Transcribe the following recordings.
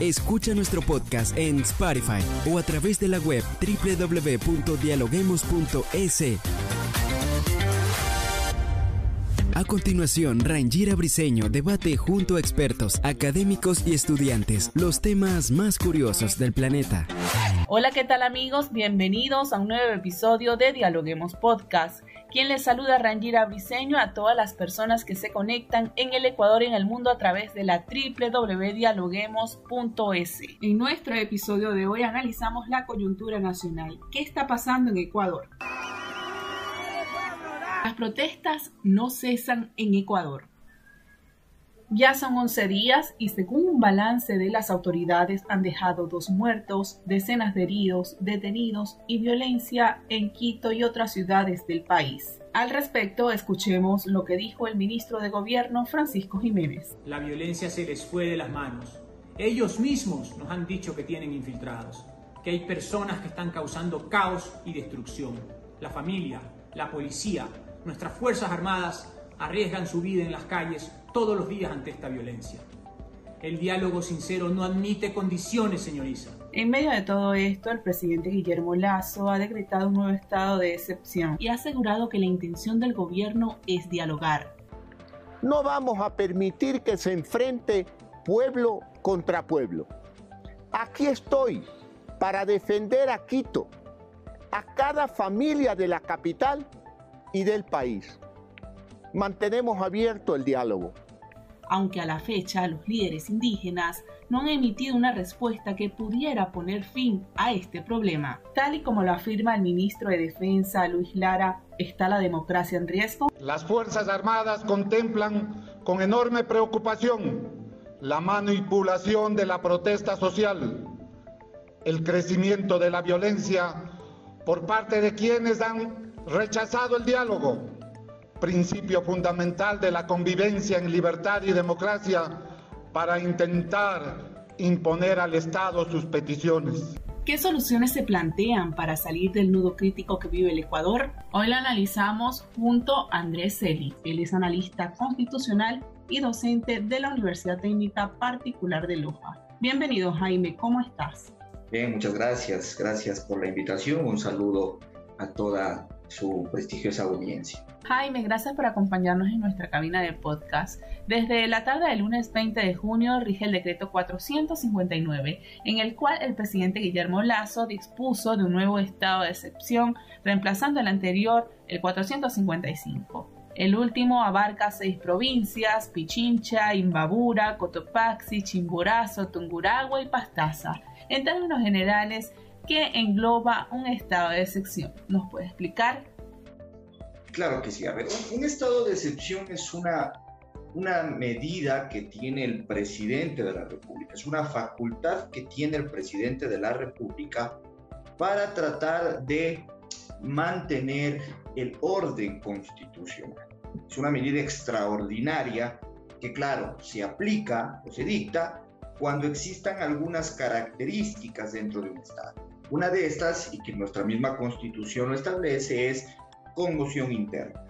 Escucha nuestro podcast en Spotify o a través de la web www.dialoguemos.es. A continuación, Rangira Briseño debate junto a expertos, académicos y estudiantes los temas más curiosos del planeta. Hola, ¿qué tal amigos? Bienvenidos a un nuevo episodio de Dialoguemos Podcast. Quien les saluda Rangira Briseño a todas las personas que se conectan en el Ecuador y en el mundo a través de la www.dialoguemos.es. En nuestro episodio de hoy analizamos la coyuntura nacional. ¿Qué está pasando en Ecuador? Las protestas no cesan en Ecuador. Ya son 11 días y según un balance de las autoridades han dejado dos muertos, decenas de heridos, detenidos y violencia en Quito y otras ciudades del país. Al respecto, escuchemos lo que dijo el ministro de Gobierno Francisco Jiménez. La violencia se les fue de las manos. Ellos mismos nos han dicho que tienen infiltrados, que hay personas que están causando caos y destrucción. La familia, la policía, Nuestras Fuerzas Armadas arriesgan su vida en las calles todos los días ante esta violencia. El diálogo sincero no admite condiciones, señoriza. En medio de todo esto, el presidente Guillermo Lazo ha decretado un nuevo estado de excepción y ha asegurado que la intención del gobierno es dialogar. No vamos a permitir que se enfrente pueblo contra pueblo. Aquí estoy para defender a Quito, a cada familia de la capital y del país. Mantenemos abierto el diálogo. Aunque a la fecha los líderes indígenas no han emitido una respuesta que pudiera poner fin a este problema. Tal y como lo afirma el ministro de Defensa Luis Lara, ¿está la democracia en riesgo? Las Fuerzas Armadas contemplan con enorme preocupación la manipulación de la protesta social, el crecimiento de la violencia por parte de quienes han rechazado el diálogo, principio fundamental de la convivencia en libertad y democracia para intentar imponer al Estado sus peticiones. ¿Qué soluciones se plantean para salir del nudo crítico que vive el Ecuador? Hoy la analizamos junto a Andrés Celi. Él es analista constitucional y docente de la Universidad Técnica Particular de Loja. Bienvenido Jaime, ¿cómo estás? Bien, muchas gracias. Gracias por la invitación. Un saludo a toda su prestigiosa audiencia. Jaime, gracias por acompañarnos en nuestra cabina de podcast. Desde la tarde del lunes 20 de junio rige el decreto 459, en el cual el presidente Guillermo Lazo dispuso de un nuevo estado de excepción, reemplazando el anterior, el 455. El último abarca seis provincias, Pichincha, Imbabura, Cotopaxi, Chimborazo, Tunguragua y Pastaza. En términos generales, que engloba un estado de excepción. ¿Nos puede explicar? Claro que sí. A ver, un, estado de excepción es una, una medida que tiene el presidente de la República, es una facultad que tiene el presidente de la República para tratar de mantener el orden constitucional. Es una medida extraordinaria que, claro, se aplica o se dicta cuando existan algunas características dentro de un Estado. Una de estas, y que nuestra misma constitución lo establece, es conmoción interna.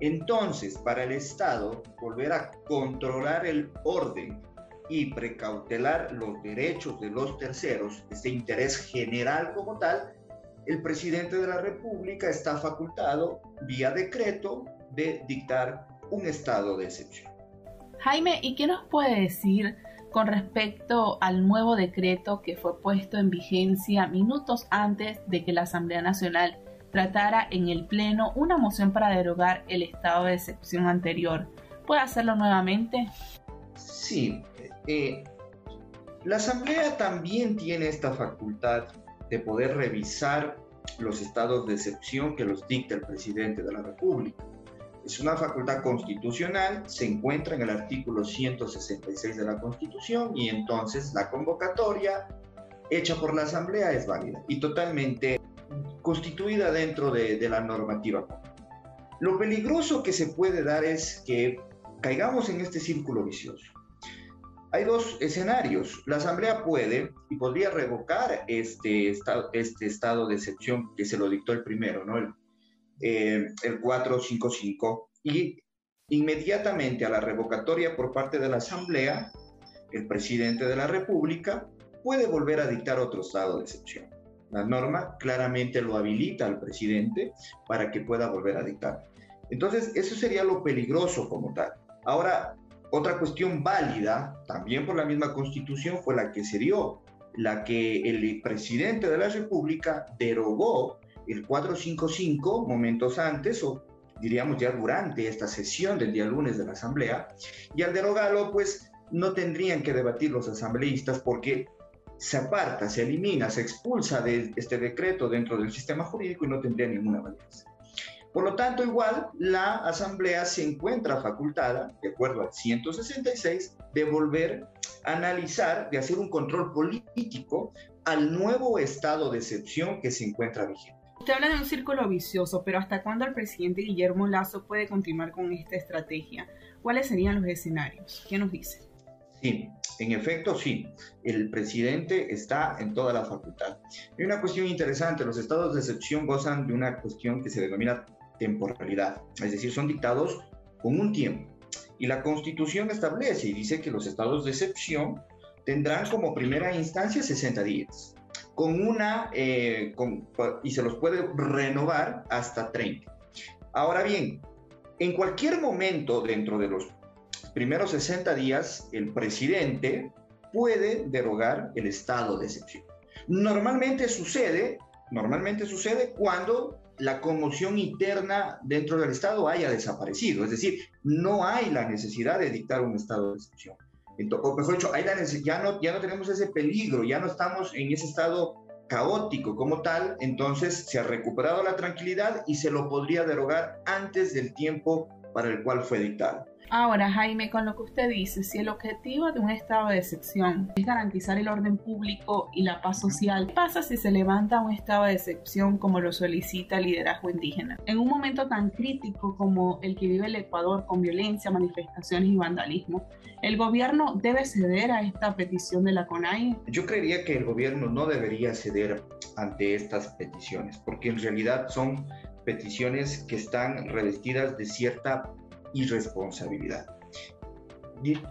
Entonces, para el Estado, volver a controlar el orden y precautelar los derechos de los terceros, este interés general como tal, el presidente de la República está facultado vía decreto de dictar un estado de excepción. Jaime, ¿y qué nos puede decir con respecto al nuevo decreto que fue puesto en vigencia minutos antes de que la Asamblea Nacional tratara en el Pleno una moción para derogar el estado de excepción anterior. ¿Puede hacerlo nuevamente? Sí. Eh, la Asamblea también tiene esta facultad de poder revisar los estados de excepción que los dicta el presidente de la República. Es una facultad constitucional, se encuentra en el artículo 166 de la Constitución y entonces la convocatoria hecha por la Asamblea es válida y totalmente constituida dentro de, la normativa. Lo peligroso que se puede dar es que caigamos en este círculo vicioso. Hay dos escenarios. La Asamblea puede y podría revocar este estado, este estado de excepción que se lo dictó el primero, ¿no? Eh, el 455, y inmediatamente a la revocatoria por parte de la Asamblea, el presidente de la República puede volver a dictar otro estado de excepción. La norma claramente lo habilita al presidente para que pueda volver a dictar. Entonces, eso sería lo peligroso como tal. Ahora, otra cuestión válida, también por la misma constitución, fue la que se dio, la que el presidente de la República derogó el 455 momentos antes o diríamos ya durante esta sesión del día lunes de la Asamblea, y al derogarlo, pues no tendrían que debatir los asambleístas porque se aparta, se elimina, se expulsa de este decreto dentro del sistema jurídico y no tendría ninguna validez. Por lo tanto, igual la Asamblea se encuentra facultada, de acuerdo al 166, de volver a analizar, de hacer un control político al nuevo estado de excepción que se encuentra vigente. Usted habla de un círculo vicioso, pero ¿hasta cuándo el presidente Guillermo Lazo puede continuar con esta estrategia? ¿Cuáles serían los escenarios? ¿Qué nos dice? Sí, en efecto, sí. El presidente está en toda la facultad. Hay una cuestión interesante. Los estados de excepción gozan de una cuestión que se denomina temporalidad. Es decir, son dictados con un tiempo. Y la Constitución establece y dice que los estados de excepción tendrán como primera instancia 60 días, con una, eh, y se los puede renovar hasta 30. Ahora bien, en cualquier momento dentro de los primeros 60 días, el presidente puede derogar el estado de excepción. Normalmente sucede, normalmente sucede cuando la conmoción interna dentro del Estado haya desaparecido, es decir, no hay la necesidad de dictar un estado de excepción. Entonces, mejor dicho, ya, no, ya no tenemos ese peligro, ya no estamos en ese estado caótico como tal, entonces se ha recuperado la tranquilidad y se lo podría derogar antes del tiempo para el cual fue dictado. Ahora, Jaime, con lo que usted dice, si el objetivo de un estado de excepción es garantizar el orden público y la paz social, ¿qué pasa si se levanta un estado de excepción como lo solicita el liderazgo indígena? En un momento tan crítico como el que vive el Ecuador con violencia, manifestaciones y vandalismo, ¿el gobierno debe ceder a esta petición de la CONAI? Yo creería que el gobierno no debería ceder ante estas peticiones, porque en realidad son peticiones que están revestidas de cierta irresponsabilidad.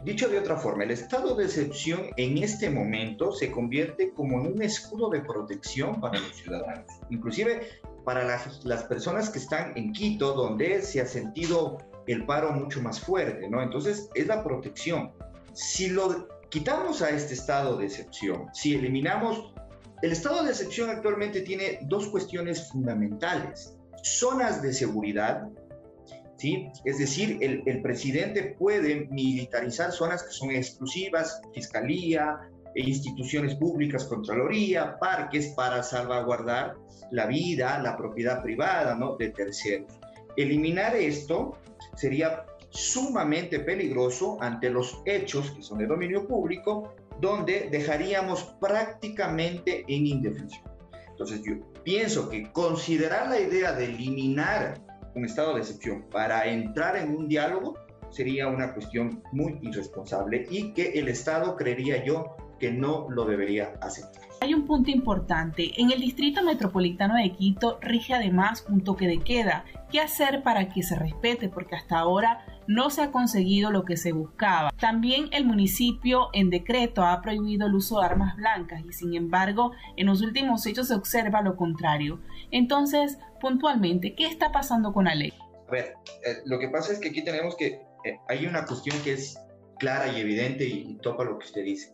Dicho de otra forma, el estado de excepción en este momento se convierte como en un escudo de protección para los ciudadanos, inclusive para las, las personas que están en Quito, donde se ha sentido el paro mucho más fuerte, ¿no? Entonces, es la protección. Si lo quitamos a este estado de excepción, si eliminamos, el estado de excepción actualmente tiene dos cuestiones fundamentales, zonas de seguridad ¿sí? Es decir, el, el, presidente puede militarizar zonas que son exclusivas, fiscalía, e instituciones públicas, contraloría, parques, para salvaguardar la vida, la propiedad privada ¿no? de terceros. Eliminar esto sería sumamente peligroso ante los hechos que son de dominio público, donde dejaríamos prácticamente en indefensión. Entonces yo pienso que considerar la idea de eliminar un estado de excepción para entrar en un diálogo sería una cuestión muy irresponsable y que el Estado creería yo que no lo debería aceptar. Hay un punto importante. En el Distrito Metropolitano de Quito rige además un toque de queda. ¿Qué hacer para que se respete? Porque hasta ahora no se ha conseguido lo que se buscaba. También el municipio en decreto ha prohibido el uso de armas blancas y sin embargo en los últimos hechos se observa lo contrario. Entonces, puntualmente, ¿qué está pasando con la ley? A ver, eh, lo que pasa es que aquí tenemos que, eh, hay una cuestión que es clara y evidente y, y topa lo que usted dice.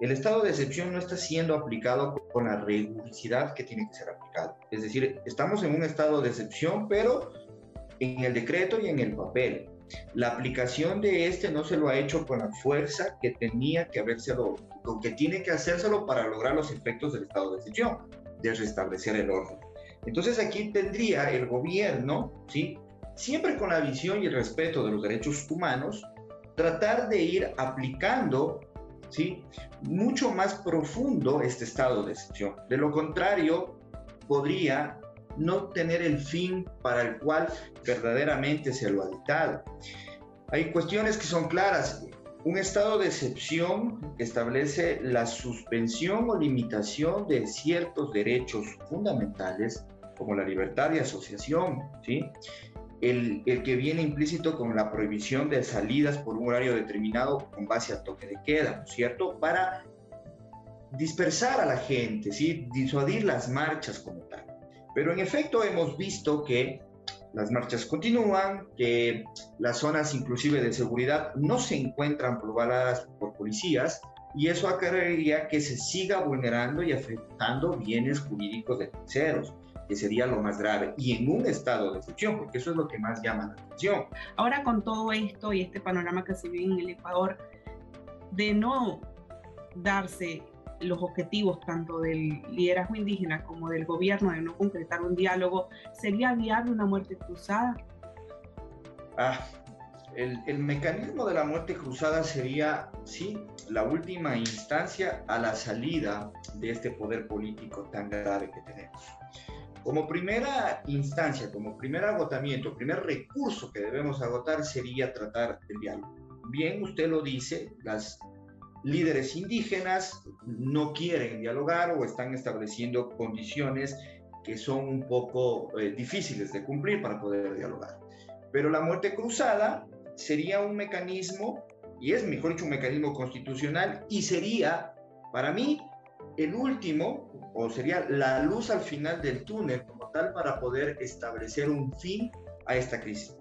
El estado de excepción no está siendo aplicado con la rigurosidad que tiene que ser aplicado. Es decir, estamos en un estado de excepción, pero en el decreto y en el papel. La aplicación de este no se lo ha hecho con la fuerza que tenía que habérselo, que tiene que hacérselo para lograr los efectos del estado de excepción, de restablecer el orden. Entonces aquí tendría el gobierno, ¿sí? siempre con la visión y el respeto de los derechos humanos, tratar de ir aplicando ¿sí? mucho más profundo este estado de excepción. De lo contrario, podría no tener el fin para el cual verdaderamente se lo ha dictado. Hay cuestiones que son claras. Un estado de excepción establece la suspensión o limitación de ciertos derechos fundamentales como la libertad de asociación, ¿sí? El, que viene implícito con la prohibición de salidas por un horario determinado con base a toque de queda, ¿no cierto? Para dispersar a la gente, ¿sí? disuadir las marchas como tal. Pero en efecto hemos visto que las marchas continúan, que las zonas inclusive de seguridad no se encuentran pobladas por policías y eso acarrearía que se siga vulnerando y afectando bienes jurídicos de terceros que sería lo más grave, y en un estado de excepción, porque eso es lo que más llama la atención. Ahora con todo esto y este panorama que se vive en el Ecuador, de no darse los objetivos tanto del liderazgo indígena como del gobierno de no concretar un diálogo, ¿sería viable una muerte cruzada? Ah, el, el, mecanismo de la muerte cruzada sería, sí, la última instancia a la salida de este poder político tan grave que tenemos. Como primera instancia, como primer agotamiento, primer recurso que debemos agotar sería tratar el diálogo. Bien, usted lo dice, las líderes indígenas no quieren dialogar o están estableciendo condiciones que son un poco eh, difíciles de cumplir para poder dialogar. Pero la muerte cruzada sería un mecanismo, y es mejor dicho un mecanismo constitucional, y sería, para mí, el último, o sería la luz al final del túnel como tal para poder establecer un fin a esta crisis.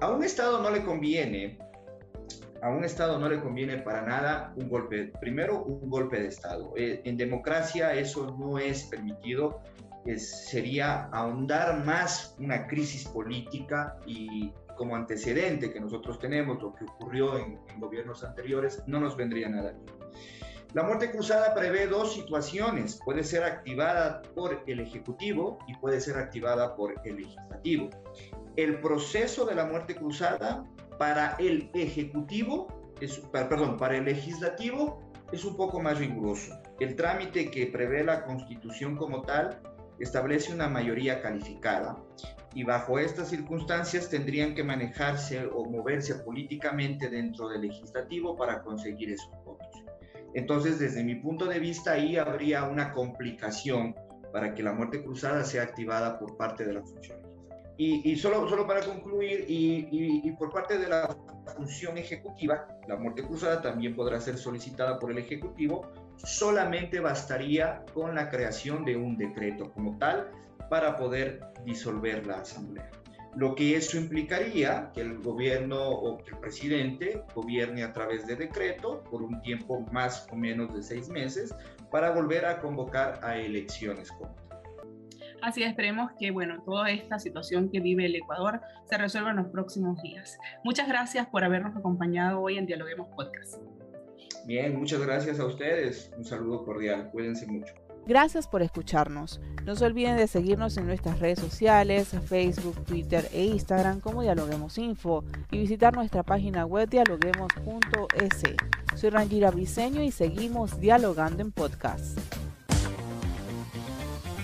A un Estado no le conviene a un Estado no le conviene para nada un golpe, primero un golpe de Estado. Eh, en democracia eso no es permitido, sería ahondar más una crisis política y como antecedente que nosotros tenemos, lo que ocurrió en, en gobiernos anteriores, no nos vendría nada bien. La muerte cruzada prevé dos situaciones. Puede ser activada por el Ejecutivo y puede ser activada por el Legislativo. El proceso de la muerte cruzada para el Ejecutivo, es, perdón, para el Legislativo es un poco más riguroso. El trámite que prevé la Constitución como tal establece una mayoría calificada y bajo estas circunstancias tendrían que manejarse o moverse políticamente dentro del legislativo para conseguir esos votos. Entonces, desde mi punto de vista, ahí habría una complicación para que la muerte cruzada sea activada por parte de la función y, solo, solo para concluir, y, por parte de la función ejecutiva, la muerte cruzada también podrá ser solicitada por el Ejecutivo, solamente bastaría con la creación de un decreto como tal para poder disolver la Asamblea. Lo que eso implicaría que el gobierno o que el presidente gobierne a través de decreto por un tiempo más o menos de seis meses para volver a convocar a elecciones como Así esperemos que, bueno, toda esta situación que vive el Ecuador se resuelva en los próximos días. Muchas gracias por habernos acompañado hoy en Dialoguemos Podcast. Bien, muchas gracias a ustedes. Un saludo cordial. Cuídense mucho. Gracias por escucarnos. No se olviden de seguirnos en nuestras redes sociales, Facebook, Twitter e Instagram como Dialoguemos Info y visitar nuestra página web dialoguemos.es. Soy Rangira Briseño y seguimos dialogando en podcast.